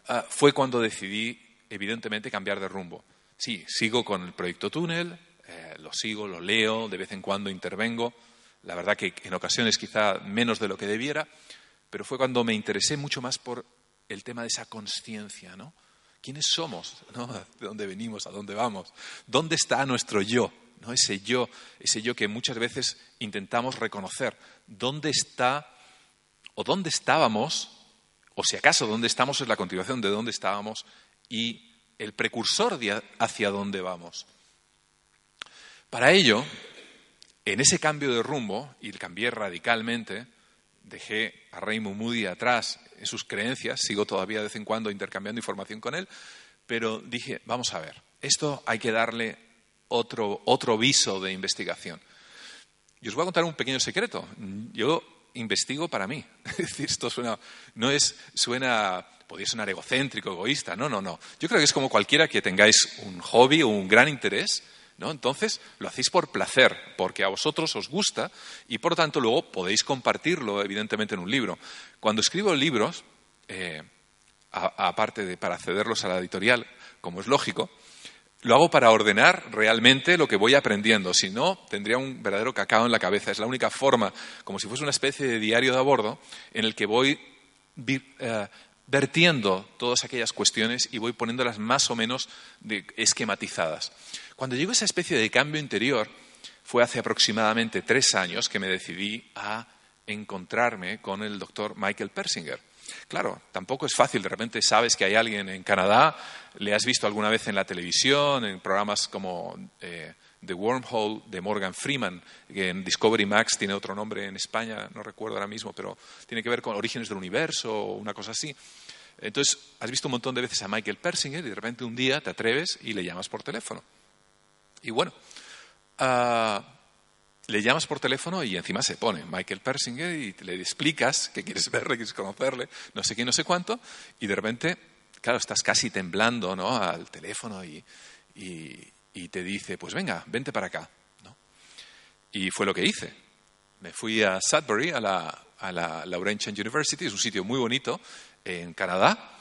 ah, fue cuando decidí, evidentemente, cambiar de rumbo. Sí, sigo con el proyecto Túnel, eh, lo sigo, lo leo, de vez en cuando intervengo, la verdad que en ocasiones quizá menos de lo que debiera, pero fue cuando me interesé mucho más por el tema de esa conciencia, ¿no? ¿Quiénes somos? ¿De dónde venimos? ¿A dónde vamos? ¿Dónde está nuestro yo? ese yo, ese yo que muchas veces intentamos reconocer. ¿Dónde está o dónde estábamos? O si acaso dónde estamos es la continuación de dónde estábamos y el precursor hacia dónde vamos. Para ello, en ese cambio de rumbo, y cambié radicalmente, dejé a Raymond Moody atrás en sus creencias, sigo todavía de vez en cuando intercambiando información con él, pero dije, vamos a ver, esto hay que darle otro, otro viso de investigación. Y os voy a contar un pequeño secreto. Yo investigo para mí. Es decir, esto suena, no es, suena, podría sonar egocéntrico, egoísta. No, no, no. Yo creo que es como cualquiera que tengáis un hobby o un gran interés, ¿no? Entonces lo hacéis por placer, porque a vosotros os gusta y por tanto luego podéis compartirlo, evidentemente, en un libro. Cuando escribo libros, eh, aparte de para cederlos a la editorial, como es lógico, lo hago para ordenar realmente lo que voy aprendiendo. Si no, tendría un verdadero cacao en la cabeza. Es la única forma, como si fuese una especie de diario de a bordo, en el que voy eh, vertiendo todas aquellas cuestiones y voy poniéndolas más o menos esquematizadas. Cuando llegó esa especie de cambio interior, fue hace aproximadamente tres años que me decidí a encontrarme con el doctor Michael Persinger. Claro, tampoco es fácil. De repente sabes que hay alguien en Canadá, le has visto alguna vez en la televisión, en programas como eh, The Wormhole de Morgan Freeman, que en Discovery Max tiene otro nombre en España, no recuerdo ahora mismo, pero tiene que ver con Orígenes del Universo o una cosa así. Entonces, has visto un montón de veces a Michael Persinger y de repente un día te atreves y le llamas por teléfono. Y bueno, uh, le llamas por teléfono y encima se pone Michael Persinger y le explicas que quieres verle, quieres conocerle, no sé qué, no sé cuánto, y de repente, claro, estás casi temblando ¿no? al teléfono y, te dice, pues venga, vente para acá. ¿no? Y fue lo que hice. Me fui a Sudbury, a la, a la Laurentian University, es un sitio muy bonito en Canadá,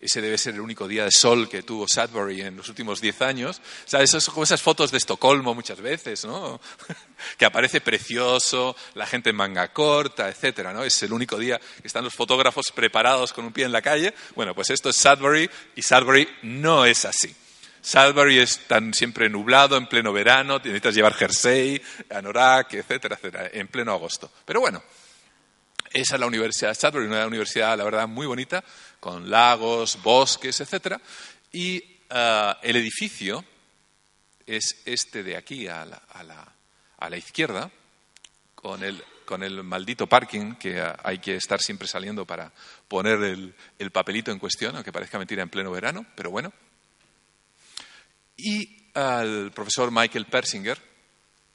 ese debe ser el único día de sol que tuvo Sudbury en los últimos diez años. ¿Sabes? Esas, como esas fotos de Estocolmo muchas veces, ¿no? que aparece precioso, la gente en manga corta, etcétera, ¿no? Es el único día que están los fotógrafos preparados con un pie en la calle. Bueno, pues esto es Sudbury y Sudbury no es así. Sudbury es tan siempre nublado en pleno verano, necesitas llevar jersey, anorak, etcétera, etcétera, en pleno agosto. Pero bueno, esa es la Universidad de Sudbury, una universidad, la verdad, muy bonita, con lagos, bosques, etc. Y eh, el edificio es este de aquí a la, izquierda, con el, maldito parking que hay que estar siempre saliendo para poner el papelito en cuestión, aunque parezca mentira en pleno verano, pero bueno. Y al profesor Michael Persinger,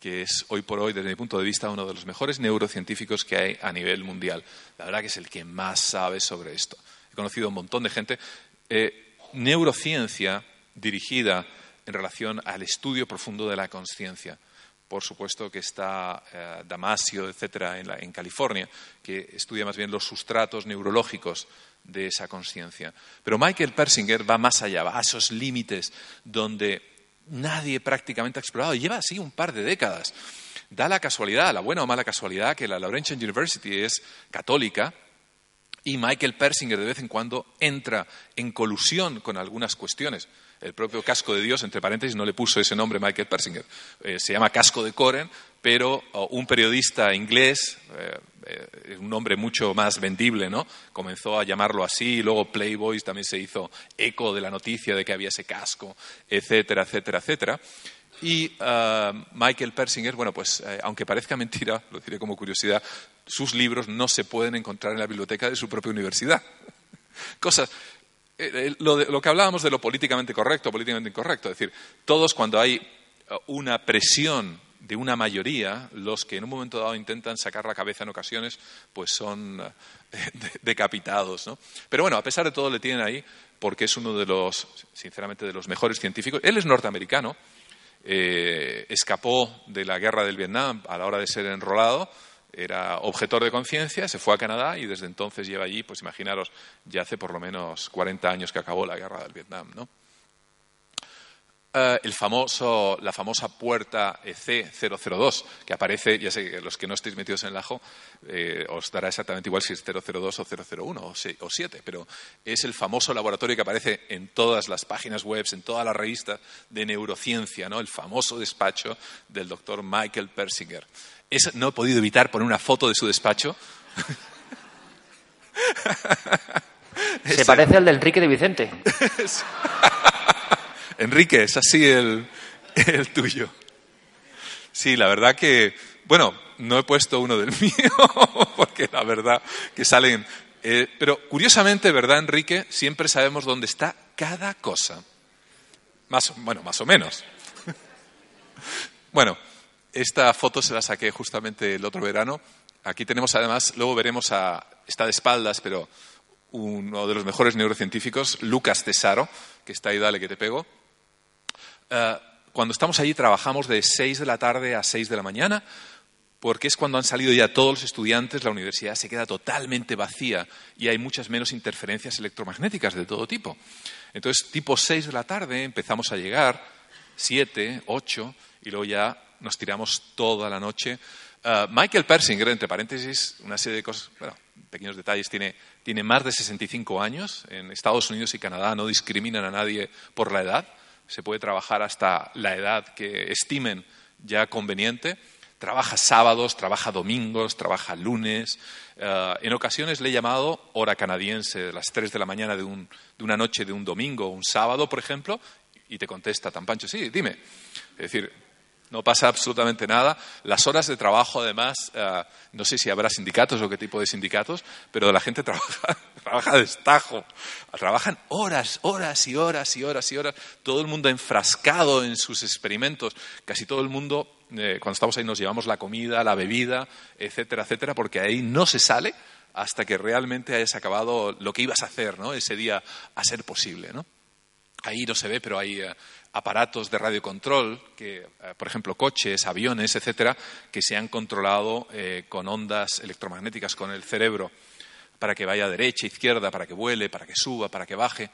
que es hoy por hoy, desde mi punto de vista, uno de los mejores neurocientíficos que hay a nivel mundial. La verdad que es el que más sabe sobre esto. He conocido a un montón de gente. Eh, neurociencia dirigida en relación al estudio profundo de la conciencia. Por supuesto que está eh, Damasio, etcétera, en, en California, que estudia más bien los sustratos neurológicos de esa conciencia. Pero Michael Persinger va más allá, va a esos límites donde nadie prácticamente ha explorado. Lleva así un par de décadas. Da la casualidad, la buena o mala casualidad, que la Laurentian University es católica y Michael Persinger de vez en cuando entra en colusión con algunas cuestiones. El propio casco de Dios, entre paréntesis, no le puso ese nombre Michael Persinger. Eh, se llama casco de Koren, pero oh, un periodista inglés, eh, eh, un nombre mucho más vendible, ¿no? Comenzó a llamarlo así, y luego Playboy también se hizo eco de la noticia de que había ese casco, etcétera, etcétera, etcétera. Y ah, Michael Persinger, bueno, pues aunque parezca mentira, lo diré como curiosidad, sus libros no se pueden encontrar en la biblioteca de su propia universidad. Cosas. Eh, eh, lo, que hablábamos de lo políticamente correcto, políticamente incorrecto, es decir, todos cuando hay uh, una presión de una mayoría, los que en un momento dado intentan sacar la cabeza en ocasiones, pues son decapitados. ¿no? Pero bueno, a pesar de todo le tienen ahí porque es uno de los, sinceramente, de los mejores científicos. Él es norteamericano, eh, escapó de la guerra del Vietnam a la hora de ser enrolado era objetor de conciencia, se fue a Canadá y desde entonces lleva allí, pues imaginaros, ya hace por lo menos 40 años que acabó la guerra del Vietnam, ¿no? Eh, el famoso, la famosa puerta EC002, que aparece, ya sé que los que no estéis metidos en el ajo, eh, os dará exactamente igual si es 002 o 001 o, 7, pero es el famoso laboratorio que aparece en todas las páginas web, en todas las revistas de neurociencia, ¿no? el famoso despacho del doctor Michael Persinger no he podido evitar poner una foto de su despacho. Se parece al de Enrique de Vicente. Enrique, es así el, tuyo. Sí, la verdad que, bueno, no he puesto uno del mío, porque la verdad que salen. Eh, pero curiosamente, ¿verdad, Enrique? Siempre sabemos dónde está cada cosa. Más, bueno, más o menos. bueno, esta foto se la saqué justamente el otro verano. Aquí tenemos además, luego veremos a, está de espaldas, pero uno de los mejores neurocientíficos, Lucas Tesaro, que está ahí, dale que te pego. Eh, cuando estamos allí trabajamos de 6 de la tarde a 6 de la mañana, porque es cuando han salido ya todos los estudiantes, la universidad se queda totalmente vacía y hay muchas menos interferencias electromagnéticas de todo tipo. Entonces, tipo 6 de la tarde empezamos a llegar, 7, 8, y luego ya nos tiramos toda la noche. Uh, Michael Persinger, entre paréntesis, una serie de cosas, bueno, pequeños detalles, tiene, más de 65 años. En Estados Unidos y Canadá no discriminan a nadie por la edad. Se puede trabajar hasta la edad que estimen ya conveniente. Trabaja sábados, trabaja domingos, trabaja lunes. Uh, en ocasiones le he llamado hora canadiense, de las 3 de la mañana de, un, de una noche de un domingo, un sábado, por ejemplo, y te contesta tan pancho, sí, dime. Es decir, no pasa absolutamente nada. Las horas de trabajo, además, eh, no sé si habrá sindicatos o qué tipo de sindicatos, pero la gente trabaja, trabaja de estajo. Trabajan horas, horas y horas y horas y horas. Todo el mundo enfrascado en sus experimentos. Casi todo el mundo, eh, cuando estamos ahí, nos llevamos la comida, la bebida, etcétera, etcétera, porque ahí no se sale hasta que realmente hayas acabado lo que ibas a hacer ¿no? ese día a ser posible. ¿no? Ahí no se ve, pero hay eh, aparatos de radiocontrol, que, eh, por ejemplo, coches, aviones, etcétera, que se han controlado eh, con ondas electromagnéticas con el cerebro para que vaya a derecha, izquierda, para que vuele, para que suba, para que baje.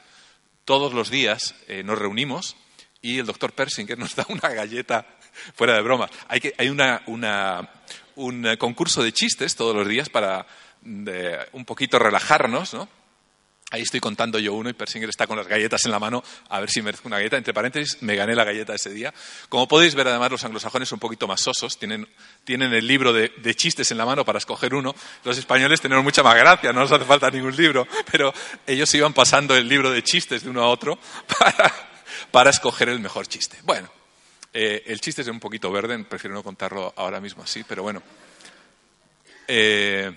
Todos los días nos reunimos y el doctor Persinger nos da una galleta, fuera de broma. Hay, que, hay una, un concurso de chistes todos los días para un poquito relajarnos, ¿no? Ahí estoy contando yo uno y Persinger está con las galletas en la mano a ver si merezco una galleta. Entre paréntesis, me gané la galleta ese día. Como podéis ver, además, los anglosajones son un poquito más sosos. Tienen, el libro de, chistes en la mano para escoger uno. Los españoles tenemos mucha más gracia, no nos hace falta ningún libro. Pero ellos iban pasando el libro de chistes de uno a otro para, para escoger el mejor chiste. Bueno, eh, el chiste es un poquito verde, prefiero no contarlo ahora mismo así, pero bueno. Eh,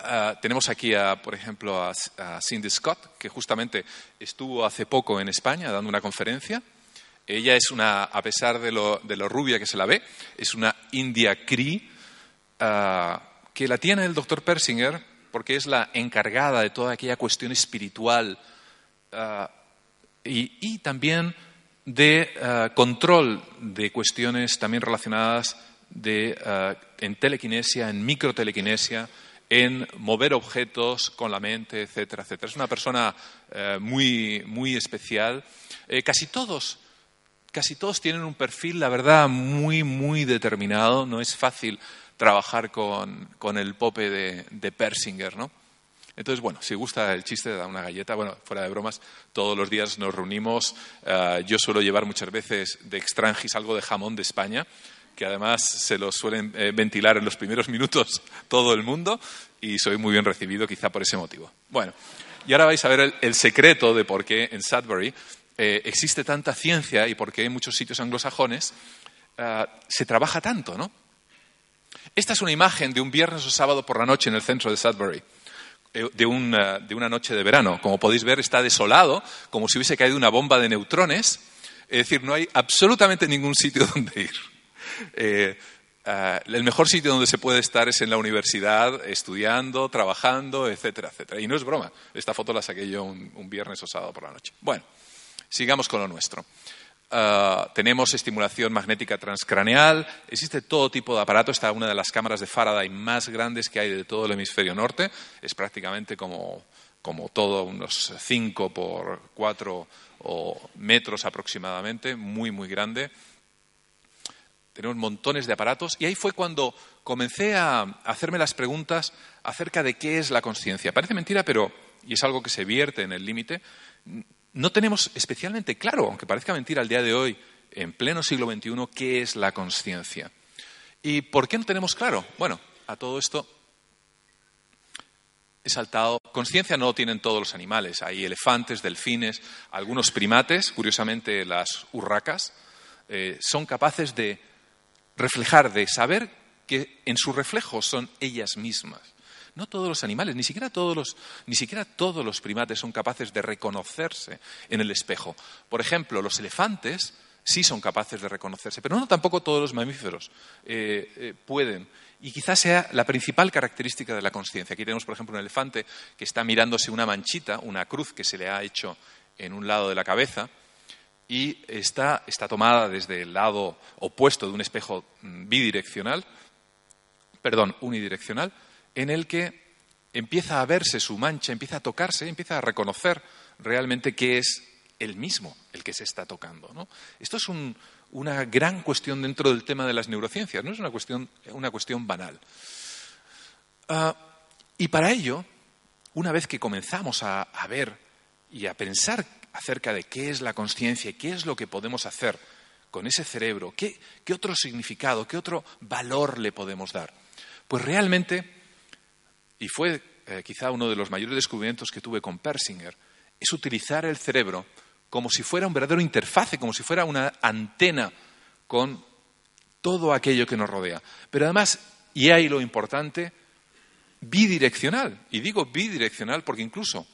Ah, tenemos aquí, por ejemplo, a, Cindy Scott, que justamente estuvo hace poco en España dando una conferencia. Ella es una, a pesar de lo, rubia que se la ve, es una India Cree, ah, que la tiene el doctor Persinger porque es la encargada de toda aquella cuestión espiritual ah, y, también de control de cuestiones también relacionadas en telequinesia, en microtelequinesia, en mover objetos con la mente, etcétera, etcétera. Es una persona eh, muy, muy especial. Eh, casi todos casi todos tienen un perfil, la verdad, muy, muy determinado. No es fácil trabajar con, el pope de, Persinger, ¿no? Entonces, bueno, si gusta el chiste, da una galleta. Bueno, fuera de bromas, todos los días nos reunimos. Eh, yo suelo llevar muchas veces de extranjis algo de jamón de España, que además se lo suelen eh, ventilar en los primeros minutos todo el mundo, y soy muy bien recibido quizá por ese motivo. Bueno, y ahora vais a ver el, secreto de por qué en Sudbury eh, existe tanta ciencia y por qué en muchos sitios anglosajones se trabaja tanto, ¿no? Esta es una imagen de un viernes o sábado por la noche en el centro de Sudbury, eh, de una, noche de verano. Como podéis ver, está desolado, como si hubiese caído una bomba de neutrones. Es decir, no hay absolutamente ningún sitio donde ir. Eh, ah, el mejor sitio donde se puede estar es en la universidad, estudiando, trabajando, etcétera, etcétera. Y no es broma. Esta foto la saqué yo un viernes o sábado por la noche. Bueno, sigamos con lo nuestro. Ah, tenemos estimulación magnética transcraneal, existe todo tipo de aparato, está una de las cámaras de Faraday más grandes que hay de todo el hemisferio norte, es prácticamente como, como todo, unos 5 por 4 metros aproximadamente, muy, muy grande. Tenemos montones de aparatos y ahí fue cuando comencé a hacerme las preguntas acerca de qué es la conciencia. Parece mentira, pero, y es algo que se vierte en el límite, no tenemos especialmente claro, aunque parezca mentira al día de hoy, en pleno siglo XXI, qué es la conciencia. ¿Y por qué no tenemos claro? Bueno, a todo esto he saltado. Conciencia no tienen todos los animales. Hay elefantes, delfines, algunos primates, curiosamente las urracas, eh, son capaces de reflejar, de saber que en su reflejo son ellas mismas. No todos los animales, ni siquiera todos los, ni siquiera todos los primates son capaces de reconocerse en el espejo. Por ejemplo, los elefantes sí son capaces de reconocerse, pero no tampoco todos los mamíferos eh, eh, pueden. Y quizás sea la principal característica de la conciencia. Aquí tenemos, por ejemplo, un elefante que está mirándose una manchita, una cruz que se le ha hecho en un lado de la cabeza, y está, está tomada desde el lado opuesto de un espejo mm, bidireccional, perdón, unidireccional, en el que empieza a verse su mancha, empieza a tocarse, empieza a reconocer realmente que es el mismo el que se está tocando. Esto es una gran cuestión dentro del tema de las neurociencias, no es una cuestión, una cuestión banal. Ah, y para ello, una vez que comenzamos a, ver y a pensar acerca de qué es la conciencia y qué es lo que podemos hacer con ese cerebro, qué, qué otro significado, qué otro valor le podemos dar, pues realmente y fue eh, quizá uno de los mayores descubrimientos que tuve con Persinger, es utilizar el cerebro como si fuera un verdadero interfase, como si fuera una antena con todo aquello que nos rodea. Pero además, y ahí lo importante, bidireccional. Y digo bidireccional porque incluso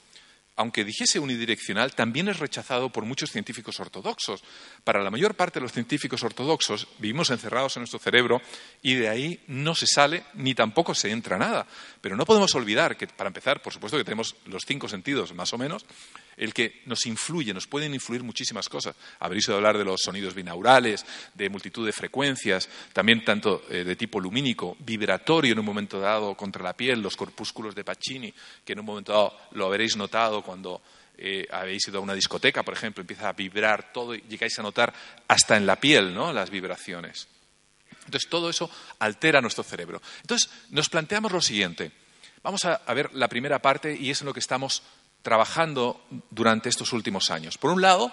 aunque dijese unidireccional, también es rechazado por muchos científicos ortodoxos. Para la mayor parte de los científicos ortodoxos vivimos encerrados en nuestro cerebro y de ahí no se sale ni tampoco se entra nada. Pero no podemos olvidar que, para empezar, por supuesto que tenemos los cinco sentidos más o menos, el que nos influye, nos pueden influir muchísimas cosas. Habréis oído hablar de los sonidos binaurales, de multitud de frecuencias, también tanto eh, de tipo lumínico, vibratorio en un momento dado contra la piel, los corpúsculos de Pacini, que en un momento dado lo habréis notado cuando eh, habéis ido a una discoteca, por ejemplo, empieza a vibrar todo y llegáis a notar hasta en la piel ¿no? las vibraciones. Entonces, todo eso altera nuestro cerebro. Entonces, nos planteamos lo siguiente. Vamos a, a ver la primera parte y es en lo que estamos trabajando durante estos últimos años. Por un lado,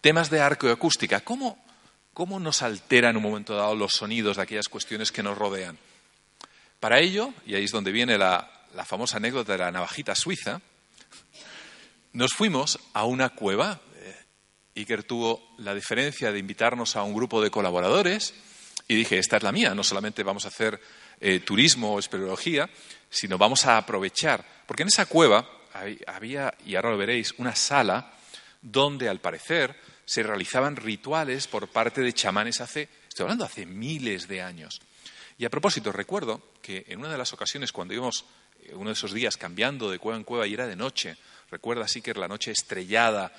temas de arqueoacústica. ¿Cómo, ¿Cómo nos alteran en un momento dado los sonidos de aquellas cuestiones que nos rodean? Para ello, y ahí es donde viene la, famosa anécdota de la navajita suiza, nos fuimos a una cueva. Eh, Iker tuvo la diferencia de invitarnos a un grupo de colaboradores y dije, esta es la mía, no solamente vamos a hacer eh, turismo o espeleología, sino vamos a aprovechar, porque en esa cueva había, y ahora lo veréis, una sala donde al parecer se realizaban rituales por parte de chamanes hace, estoy hablando hace miles de años. Y a propósito, recuerdo que en una de las ocasiones cuando íbamos eh, uno de esos días cambiando de cueva en cueva y era de noche, recuerda así que era la noche estrellada,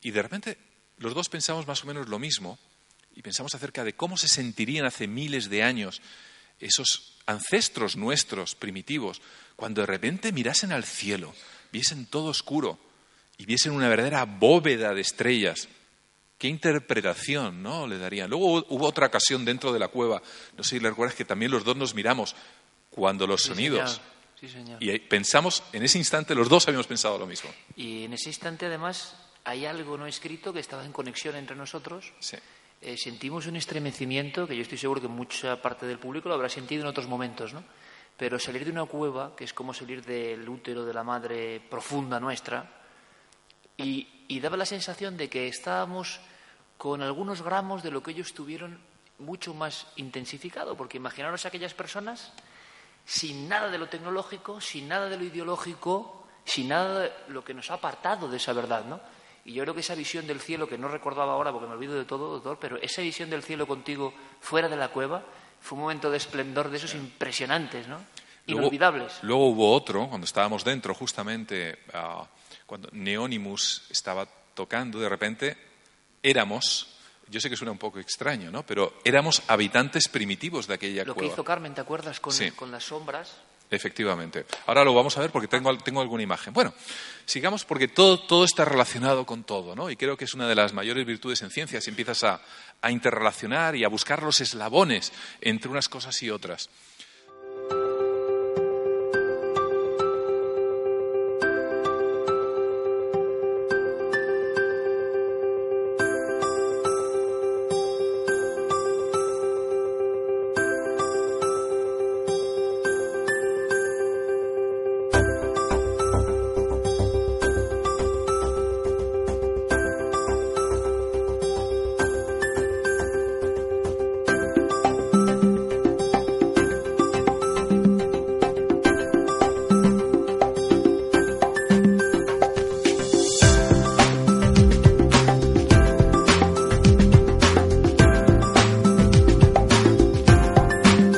y de repente los dos pensamos más o menos lo mismo, y pensamos acerca de cómo se sentirían hace miles de años esos ancestros nuestros primitivos cuando de repente mirasen al cielo, viesen todo oscuro y viesen una verdadera bóveda de estrellas qué interpretación ¿no? le darían. Luego hubo otra ocasión dentro de la cueva, no sé si le recuerdas que también los dos nos miramos cuando los sonidos... Y pensamos, en ese instante los dos habíamos pensado lo mismo. Y en ese instante además hay algo no escrito que estaba en conexión entre nosotros. Eh, sentimos un estremecimiento que yo estoy seguro que mucha parte del público lo habrá sentido en otros momentos, ¿no? Pero salir de una cueva, que es como salir del útero de la madre profunda nuestra, y, daba la sensación de que estábamos con algunos gramos de lo que ellos tuvieron mucho más intensificado, porque imaginaros a aquellas personas sin nada de lo tecnológico, sin nada de lo ideológico, sin nada de lo que nos ha apartado de esa verdad, ¿no? Y yo creo que esa visión del cielo, que no recordaba ahora porque me olvido de todo, doctor, pero esa visión del cielo contigo fuera de la cueva fue un momento de esplendor de esos impresionantes, ¿no? Inolvidables. Luego, hubo otro, cuando estábamos dentro, justamente ah, cuando Neonimus estaba tocando, de repente éramos yo sé que suena un poco extraño, ¿no? Pero éramos habitantes primitivos de aquella cueva. Lo que hizo Carmen, ¿te acuerdas? Con, con las sombras. Efectivamente. Ahora lo vamos a ver porque tengo, tengo alguna imagen. Bueno, sigamos porque todo, todo está relacionado con todo, ¿no? Y creo que es una de las mayores virtudes en ciencia si empiezas a, a interrelacionar y a buscar los eslabones entre unas cosas y otras.